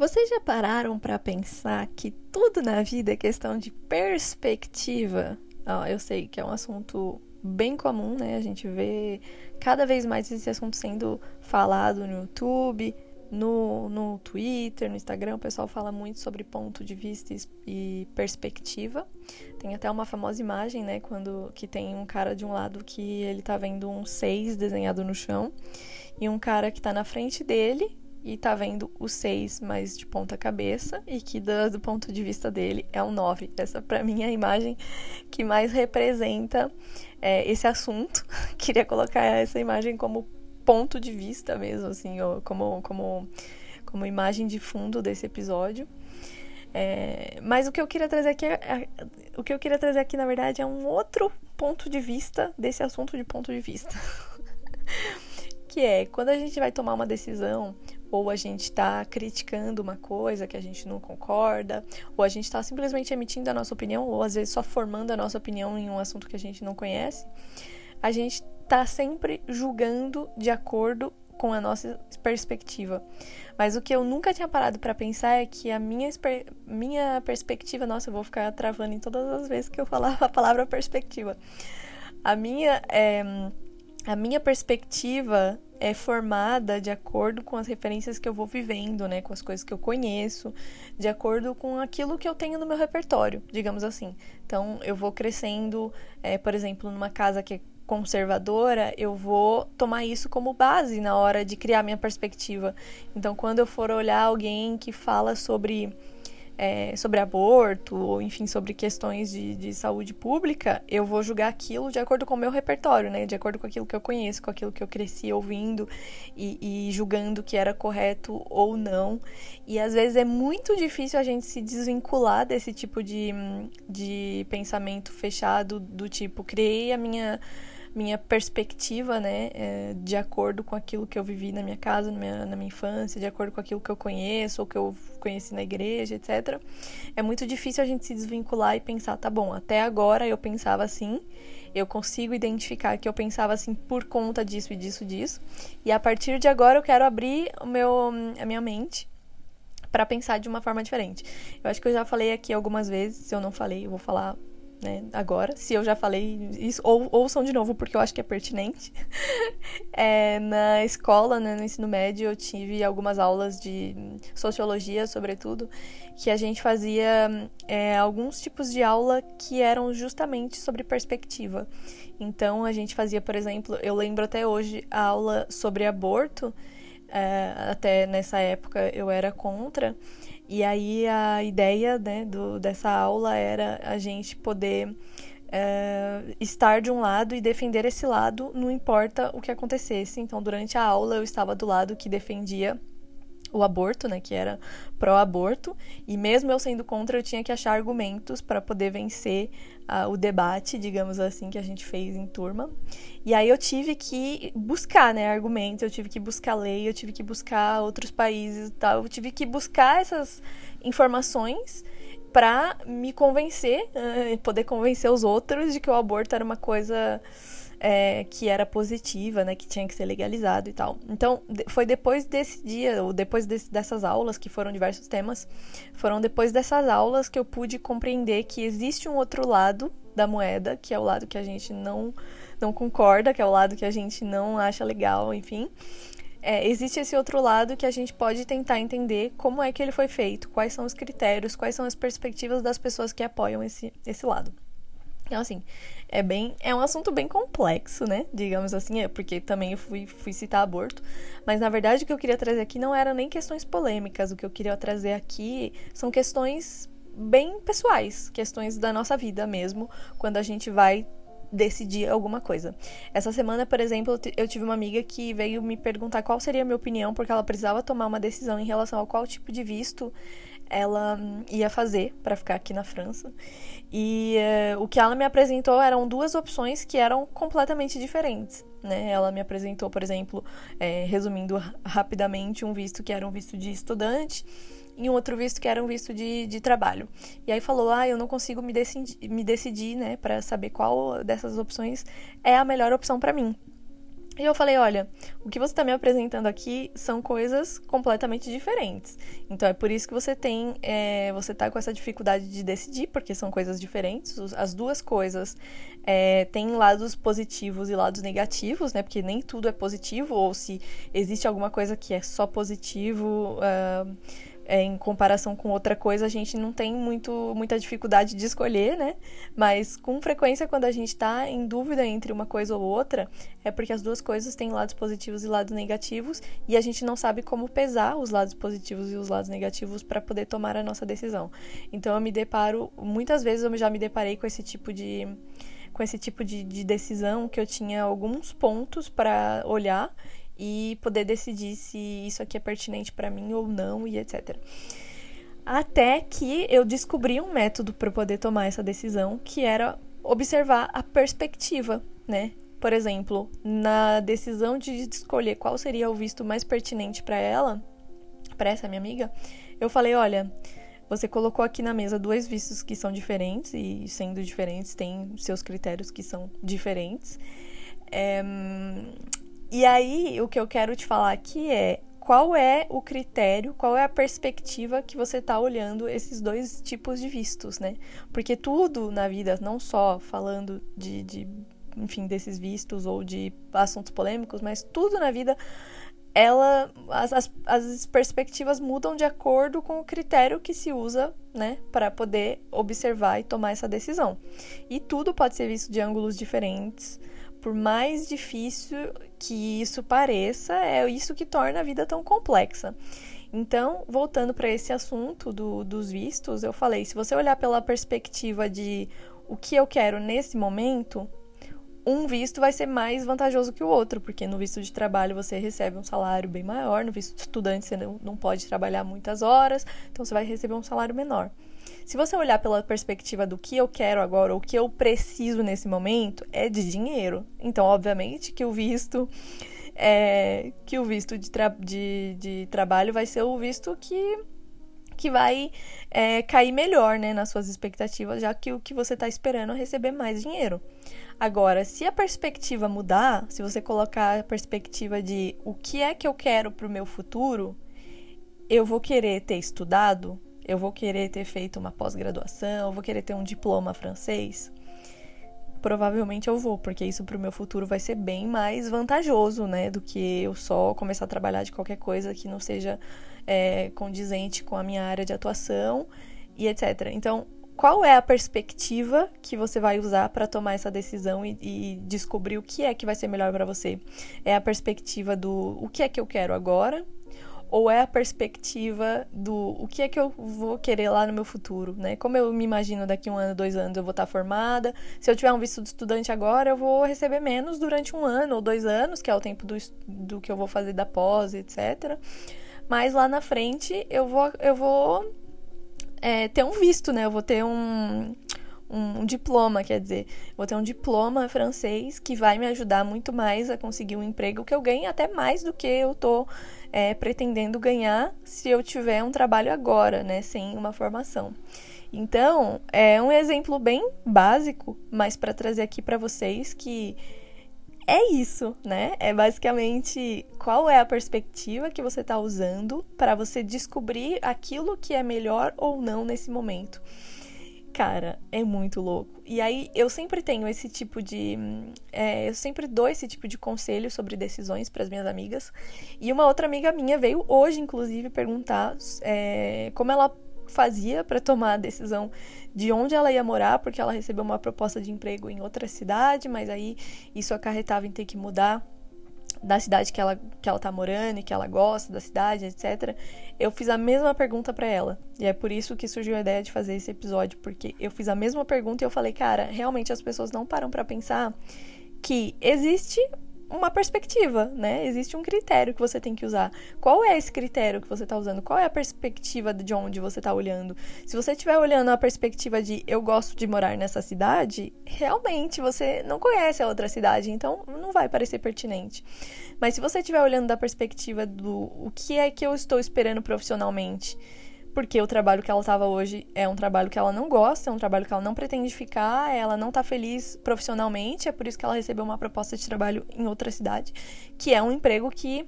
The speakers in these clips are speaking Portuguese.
Vocês já pararam para pensar que tudo na vida é questão de perspectiva? Eu sei que é um assunto bem comum, né? A gente vê cada vez mais esse assunto sendo falado no YouTube, no, no Twitter, no Instagram. O pessoal fala muito sobre ponto de vista e perspectiva. Tem até uma famosa imagem, né? Quando que tem um cara de um lado que ele tá vendo um 6 desenhado no chão e um cara que tá na frente dele e tá vendo o 6 mais de ponta cabeça e que do, ponto de vista dele é um 9. Essa para mim é a imagem que mais representa é, esse assunto. Queria colocar essa imagem como ponto de vista mesmo, assim, como, como, como imagem de fundo desse episódio. É, mas o que eu queria trazer aqui é, é, o que eu queria trazer aqui na verdade é um outro ponto de vista desse assunto de ponto de vista que é quando a gente vai tomar uma decisão ou a gente está criticando uma coisa que a gente não concorda, ou a gente está simplesmente emitindo a nossa opinião, ou às vezes só formando a nossa opinião em um assunto que a gente não conhece, a gente está sempre julgando de acordo com a nossa perspectiva. Mas o que eu nunca tinha parado para pensar é que a minha, minha perspectiva, nossa, eu vou ficar travando em todas as vezes que eu falar a palavra perspectiva. A minha, é, a minha perspectiva é formada de acordo com as referências que eu vou vivendo, né, com as coisas que eu conheço, de acordo com aquilo que eu tenho no meu repertório, digamos assim. Então, eu vou crescendo, é, por exemplo, numa casa que é conservadora, eu vou tomar isso como base na hora de criar minha perspectiva. Então, quando eu for olhar alguém que fala sobre é, sobre aborto, ou enfim, sobre questões de, de saúde pública, eu vou julgar aquilo de acordo com o meu repertório, né? De acordo com aquilo que eu conheço, com aquilo que eu cresci ouvindo e, e julgando que era correto ou não. E às vezes é muito difícil a gente se desvincular desse tipo de, de pensamento fechado, do tipo, criei a minha minha perspectiva, né, é, de acordo com aquilo que eu vivi na minha casa, na minha, na minha infância, de acordo com aquilo que eu conheço ou que eu conheci na igreja, etc. É muito difícil a gente se desvincular e pensar, tá bom, até agora eu pensava assim, eu consigo identificar que eu pensava assim por conta disso e disso, disso, e a partir de agora eu quero abrir o meu, a minha mente para pensar de uma forma diferente. Eu acho que eu já falei aqui algumas vezes, se eu não falei, eu vou falar né, agora. Se eu já falei isso, ou, ouçam de novo, porque eu acho que é pertinente. é, na escola, né, no ensino médio, eu tive algumas aulas de sociologia, sobretudo, que a gente fazia é, alguns tipos de aula que eram justamente sobre perspectiva. Então, a gente fazia, por exemplo, eu lembro até hoje a aula sobre aborto. É, até nessa época eu era contra, e aí a ideia né, do, dessa aula era a gente poder é, estar de um lado e defender esse lado, não importa o que acontecesse. Então, durante a aula, eu estava do lado que defendia o aborto, né, que era pró-aborto, e mesmo eu sendo contra, eu tinha que achar argumentos para poder vencer uh, o debate, digamos assim, que a gente fez em turma. E aí eu tive que buscar, né, argumentos, eu tive que buscar lei, eu tive que buscar outros países e tal, eu tive que buscar essas informações para me convencer, uh, poder convencer os outros de que o aborto era uma coisa é, que era positiva, né, que tinha que ser legalizado e tal. Então, foi depois desse dia, ou depois dessas aulas, que foram diversos temas, foram depois dessas aulas que eu pude compreender que existe um outro lado da moeda, que é o lado que a gente não, não concorda, que é o lado que a gente não acha legal, enfim. É, existe esse outro lado que a gente pode tentar entender como é que ele foi feito, quais são os critérios, quais são as perspectivas das pessoas que apoiam esse, esse lado. Então, assim, é bem. É um assunto bem complexo, né? Digamos assim, é porque também eu fui, fui citar aborto. Mas na verdade o que eu queria trazer aqui não eram nem questões polêmicas. O que eu queria trazer aqui são questões bem pessoais, questões da nossa vida mesmo, quando a gente vai decidir alguma coisa. Essa semana, por exemplo, eu tive uma amiga que veio me perguntar qual seria a minha opinião, porque ela precisava tomar uma decisão em relação ao qual tipo de visto ela hum, ia fazer para ficar aqui na França. E uh, o que ela me apresentou eram duas opções que eram completamente diferentes. Né? Ela me apresentou, por exemplo, é, resumindo rapidamente, um visto que era um visto de estudante e um outro visto que era um visto de, de trabalho. E aí falou: Ah, eu não consigo me decidir, me decidir né, para saber qual dessas opções é a melhor opção para mim. E eu falei, olha, o que você está me apresentando aqui são coisas completamente diferentes. Então é por isso que você tem, é, você tá com essa dificuldade de decidir, porque são coisas diferentes. As duas coisas é, têm lados positivos e lados negativos, né? Porque nem tudo é positivo, ou se existe alguma coisa que é só positivo. Uh, é, em comparação com outra coisa, a gente não tem muito, muita dificuldade de escolher, né? Mas com frequência, quando a gente está em dúvida entre uma coisa ou outra, é porque as duas coisas têm lados positivos e lados negativos e a gente não sabe como pesar os lados positivos e os lados negativos para poder tomar a nossa decisão. Então eu me deparo, muitas vezes eu já me deparei com esse tipo de com esse tipo de, de decisão que eu tinha alguns pontos para olhar e poder decidir se isso aqui é pertinente para mim ou não e etc. Até que eu descobri um método para poder tomar essa decisão, que era observar a perspectiva, né? Por exemplo, na decisão de escolher qual seria o visto mais pertinente para ela, para essa minha amiga, eu falei, olha, você colocou aqui na mesa dois vistos que são diferentes e sendo diferentes tem seus critérios que são diferentes. É, e aí, o que eu quero te falar aqui é qual é o critério, qual é a perspectiva que você está olhando esses dois tipos de vistos, né? Porque tudo na vida, não só falando de, de enfim, desses vistos ou de assuntos polêmicos, mas tudo na vida, ela, as, as, as perspectivas mudam de acordo com o critério que se usa, né, para poder observar e tomar essa decisão. E tudo pode ser visto de ângulos diferentes por mais difícil que isso pareça, é isso que torna a vida tão complexa. Então, voltando para esse assunto do, dos vistos, eu falei: se você olhar pela perspectiva de o que eu quero nesse momento, um visto vai ser mais vantajoso que o outro, porque no visto de trabalho você recebe um salário bem maior, no visto de estudante você não, não pode trabalhar muitas horas, então você vai receber um salário menor. Se você olhar pela perspectiva do que eu quero agora, ou o que eu preciso nesse momento, é de dinheiro. Então, obviamente, que o visto. É, que o visto de, tra de, de trabalho vai ser o visto que que vai é, cair melhor né, nas suas expectativas, já que o que você está esperando é receber mais dinheiro. Agora, se a perspectiva mudar, se você colocar a perspectiva de o que é que eu quero para o meu futuro, eu vou querer ter estudado, eu vou querer ter feito uma pós-graduação, eu vou querer ter um diploma francês? Provavelmente eu vou, porque isso pro meu futuro vai ser bem mais vantajoso, né? Do que eu só começar a trabalhar de qualquer coisa que não seja é, condizente com a minha área de atuação e etc. Então, qual é a perspectiva que você vai usar para tomar essa decisão e, e, descobrir o que é que vai ser melhor para você? É a perspectiva do o que é que eu quero agora ou é a perspectiva do o que é que eu vou querer lá no meu futuro, né? Como eu me imagino daqui um ano, dois anos eu vou estar formada. Se eu tiver um visto de estudante agora, eu vou receber menos durante um ano ou dois anos, que é o tempo do, do que eu vou fazer da pós, etc. Mas lá na frente eu vou, eu vou é, ter um visto, né? Eu vou ter um, um, um, diploma, quer dizer, vou ter um diploma francês que vai me ajudar muito mais a conseguir um emprego que eu ganhe até mais do que eu tô é, pretendendo ganhar se eu tiver um trabalho agora, né, sem uma formação. Então, é um exemplo bem básico, mas para trazer aqui para vocês que é isso, né? É basicamente qual é a perspectiva que você está usando para você descobrir aquilo que é melhor ou não nesse momento. Cara, é muito louco. E aí eu sempre tenho esse tipo de. É, eu sempre dou esse tipo de conselho sobre decisões para as minhas amigas. E uma outra amiga minha veio hoje, inclusive, perguntar é, como ela fazia para tomar a decisão de onde ela ia morar, porque ela recebeu uma proposta de emprego em outra cidade, mas aí isso acarretava em ter que mudar da cidade que ela, que ela tá morando e que ela gosta da cidade, etc. Eu fiz a mesma pergunta para ela. E é por isso que surgiu a ideia de fazer esse episódio, porque eu fiz a mesma pergunta e eu falei, cara, realmente as pessoas não param para pensar que existe uma perspectiva, né? Existe um critério que você tem que usar. Qual é esse critério que você está usando? Qual é a perspectiva de onde você está olhando? Se você estiver olhando a perspectiva de eu gosto de morar nessa cidade, realmente você não conhece a outra cidade, então não vai parecer pertinente. Mas se você estiver olhando da perspectiva do o que é que eu estou esperando profissionalmente, porque o trabalho que ela estava hoje é um trabalho que ela não gosta, é um trabalho que ela não pretende ficar, ela não está feliz profissionalmente, é por isso que ela recebeu uma proposta de trabalho em outra cidade, que é um emprego que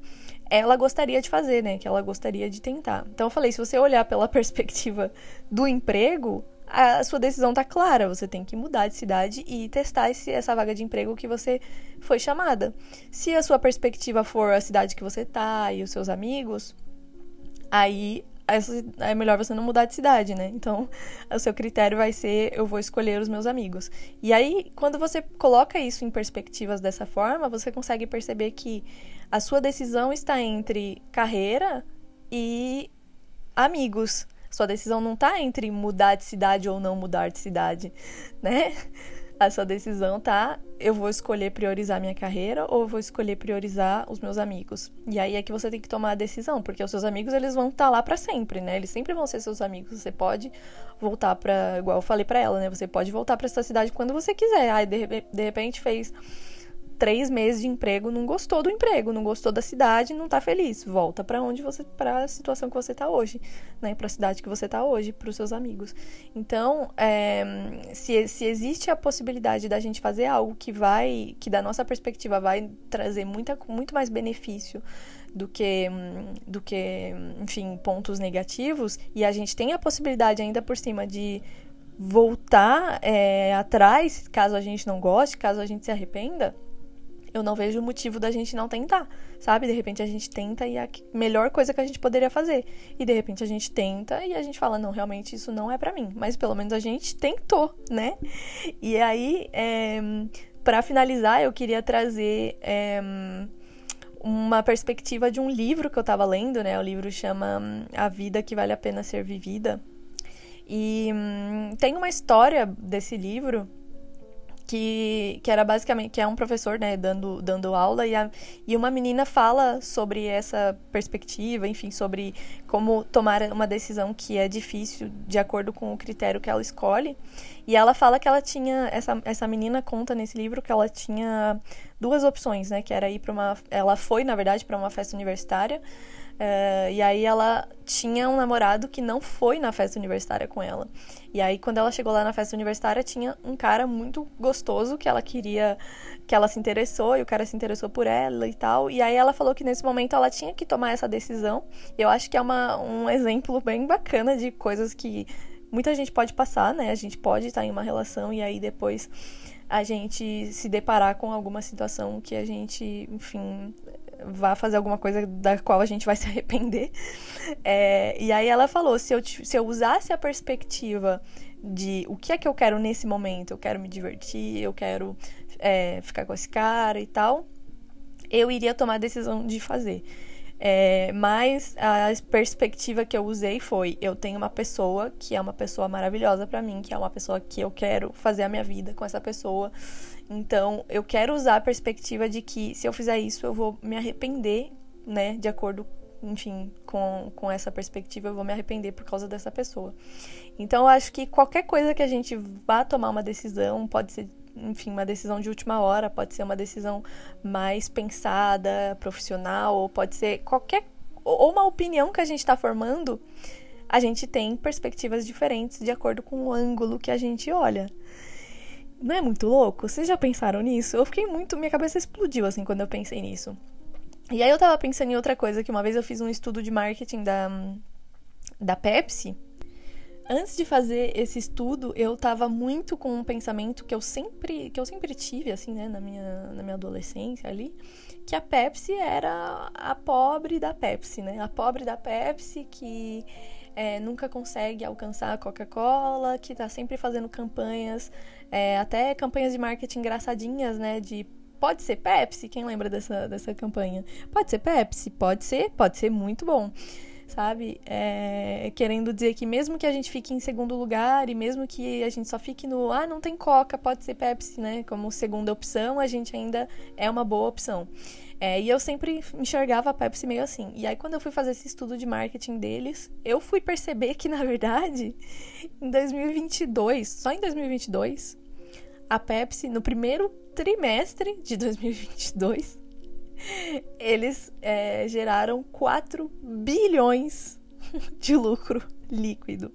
ela gostaria de fazer, né? Que ela gostaria de tentar. Então eu falei, se você olhar pela perspectiva do emprego, a sua decisão tá clara. Você tem que mudar de cidade e testar esse, essa vaga de emprego que você foi chamada. Se a sua perspectiva for a cidade que você tá e os seus amigos, aí é melhor você não mudar de cidade, né? Então, o seu critério vai ser eu vou escolher os meus amigos. E aí, quando você coloca isso em perspectivas dessa forma, você consegue perceber que a sua decisão está entre carreira e amigos. Sua decisão não está entre mudar de cidade ou não mudar de cidade, né? A sua decisão tá, eu vou escolher priorizar minha carreira ou eu vou escolher priorizar os meus amigos. E aí é que você tem que tomar a decisão, porque os seus amigos eles vão estar tá lá para sempre, né? Eles sempre vão ser seus amigos. Você pode voltar para, igual eu falei para ela, né? Você pode voltar para essa cidade quando você quiser. Aí de, de repente fez três meses de emprego, não gostou do emprego, não gostou da cidade, não tá feliz. Volta para onde você, para a situação que você tá hoje, né? Para a cidade que você tá hoje, para os seus amigos. Então, é, se, se existe a possibilidade da gente fazer algo que vai, que da nossa perspectiva vai trazer muita, muito mais benefício do que, do que, enfim, pontos negativos, e a gente tem a possibilidade ainda por cima de voltar é, atrás, caso a gente não goste, caso a gente se arrependa, eu não vejo motivo da gente não tentar, sabe? De repente a gente tenta e é a melhor coisa que a gente poderia fazer. E de repente a gente tenta e a gente fala, não, realmente isso não é para mim. Mas pelo menos a gente tentou, né? E aí, é, para finalizar, eu queria trazer. É, uma perspectiva de um livro que eu tava lendo, né? O livro chama A Vida que Vale a Pena Ser Vivida. E hum, tem uma história desse livro que, que era basicamente que é um professor né dando, dando aula e, a, e uma menina fala sobre essa perspectiva enfim sobre como tomar uma decisão que é difícil de acordo com o critério que ela escolhe. E ela fala que ela tinha essa, essa menina conta nesse livro que ela tinha duas opções né que era ir para uma ela foi na verdade para uma festa universitária Uh, e aí ela tinha um namorado que não foi na festa universitária com ela. E aí quando ela chegou lá na festa universitária, tinha um cara muito gostoso que ela queria, que ela se interessou e o cara se interessou por ela e tal. E aí ela falou que nesse momento ela tinha que tomar essa decisão. Eu acho que é uma, um exemplo bem bacana de coisas que muita gente pode passar, né? A gente pode estar em uma relação e aí depois a gente se deparar com alguma situação que a gente, enfim, vá fazer alguma coisa da qual a gente vai se arrepender. É, e aí ela falou: se eu, se eu usasse a perspectiva de o que é que eu quero nesse momento, eu quero me divertir, eu quero é, ficar com esse cara e tal, eu iria tomar a decisão de fazer. É, mas a perspectiva que eu usei foi: eu tenho uma pessoa que é uma pessoa maravilhosa para mim, que é uma pessoa que eu quero fazer a minha vida com essa pessoa. Então, eu quero usar a perspectiva de que se eu fizer isso, eu vou me arrepender, né? De acordo, enfim, com, com essa perspectiva, eu vou me arrepender por causa dessa pessoa. Então, eu acho que qualquer coisa que a gente vá tomar uma decisão, pode ser enfim, uma decisão de última hora, pode ser uma decisão mais pensada, profissional, ou pode ser qualquer. ou uma opinião que a gente está formando, a gente tem perspectivas diferentes de acordo com o ângulo que a gente olha. Não é muito louco? Vocês já pensaram nisso? Eu fiquei muito. Minha cabeça explodiu assim quando eu pensei nisso. E aí eu tava pensando em outra coisa, que uma vez eu fiz um estudo de marketing da, da Pepsi antes de fazer esse estudo, eu tava muito com um pensamento que eu sempre, que eu sempre tive, assim, né, na minha, na minha adolescência ali, que a Pepsi era a pobre da Pepsi, né? A pobre da Pepsi que é, nunca consegue alcançar a Coca-Cola, que tá sempre fazendo campanhas, é, até campanhas de marketing engraçadinhas, né? De pode ser Pepsi? Quem lembra dessa, dessa campanha? Pode ser Pepsi? Pode ser, pode ser muito bom sabe? É, querendo dizer que mesmo que a gente fique em segundo lugar e mesmo que a gente só fique no ah, não tem Coca, pode ser Pepsi, né? Como segunda opção, a gente ainda é uma boa opção. É, e eu sempre enxergava a Pepsi meio assim. E aí, quando eu fui fazer esse estudo de marketing deles, eu fui perceber que, na verdade, em 2022, só em 2022, a Pepsi, no primeiro trimestre de 2022, eles é, geraram 4 bilhões de lucro. líquido.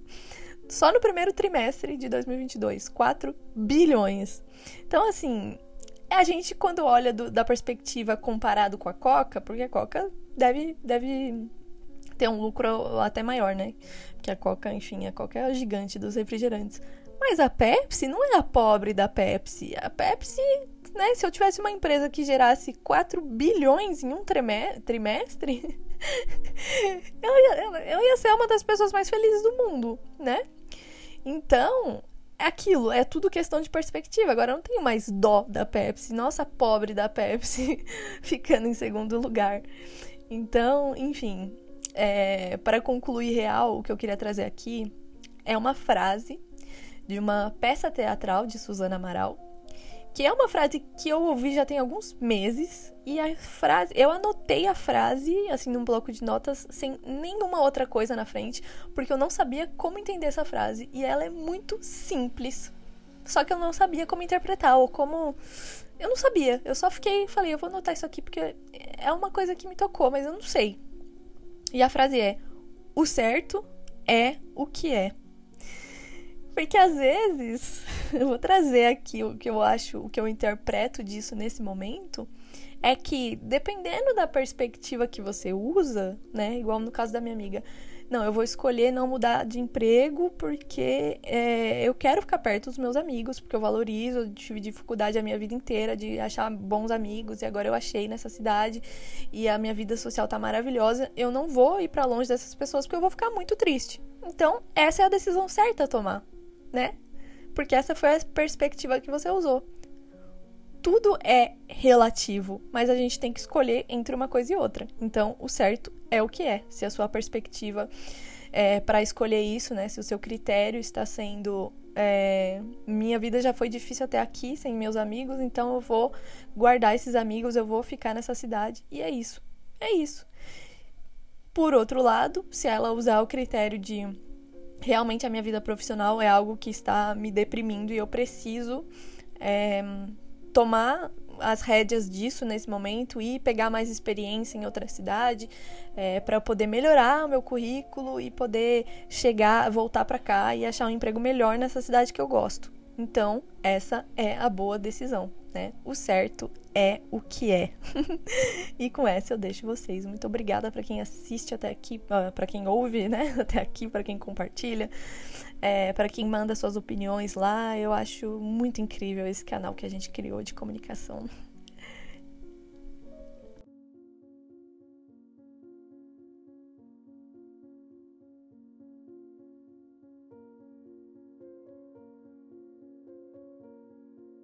Só no primeiro trimestre de 2022, 4 bilhões. Então, assim, a gente, quando olha do, da perspectiva comparado com a Coca, porque a Coca deve, deve ter um lucro até maior, né? Porque a Coca, enfim, a Coca é a gigante dos refrigerantes. Mas a Pepsi não é a pobre da Pepsi. A Pepsi, né? Se eu tivesse uma empresa que gerasse 4 bilhões em um trimestre, eu, ia, eu ia ser uma das pessoas mais felizes do mundo, né? Então, é aquilo, é tudo questão de perspectiva. Agora eu não tenho mais dó da Pepsi. Nossa, pobre da Pepsi ficando em segundo lugar. Então, enfim, é, para concluir real, o que eu queria trazer aqui é uma frase de uma peça teatral de Suzana Amaral, que é uma frase que eu ouvi já tem alguns meses e a frase, eu anotei a frase assim num bloco de notas sem nenhuma outra coisa na frente, porque eu não sabia como entender essa frase e ela é muito simples. Só que eu não sabia como interpretar ou como eu não sabia. Eu só fiquei, falei, eu vou anotar isso aqui porque é uma coisa que me tocou, mas eu não sei. E a frase é: o certo é o que é. Porque às vezes, eu vou trazer aqui o que eu acho, o que eu interpreto disso nesse momento, é que dependendo da perspectiva que você usa, né, igual no caso da minha amiga, não, eu vou escolher não mudar de emprego porque é, eu quero ficar perto dos meus amigos, porque eu valorizo, eu tive dificuldade a minha vida inteira de achar bons amigos e agora eu achei nessa cidade e a minha vida social tá maravilhosa. Eu não vou ir para longe dessas pessoas porque eu vou ficar muito triste. Então, essa é a decisão certa a tomar né? Porque essa foi a perspectiva que você usou. Tudo é relativo, mas a gente tem que escolher entre uma coisa e outra. Então, o certo é o que é. Se a sua perspectiva é para escolher isso, né? Se o seu critério está sendo é, minha vida já foi difícil até aqui sem meus amigos, então eu vou guardar esses amigos, eu vou ficar nessa cidade e é isso. É isso. Por outro lado, se ela usar o critério de realmente a minha vida profissional é algo que está me deprimindo e eu preciso é, tomar as rédeas disso nesse momento e pegar mais experiência em outra cidade é, para poder melhorar o meu currículo e poder chegar, voltar para cá e achar um emprego melhor nessa cidade que eu gosto. Então, essa é a boa decisão, né? O certo é o que é. e com essa eu deixo vocês. Muito obrigada para quem assiste até aqui, uh, para quem ouve, né? Até aqui, para quem compartilha, é, para quem manda suas opiniões lá. Eu acho muito incrível esse canal que a gente criou de comunicação.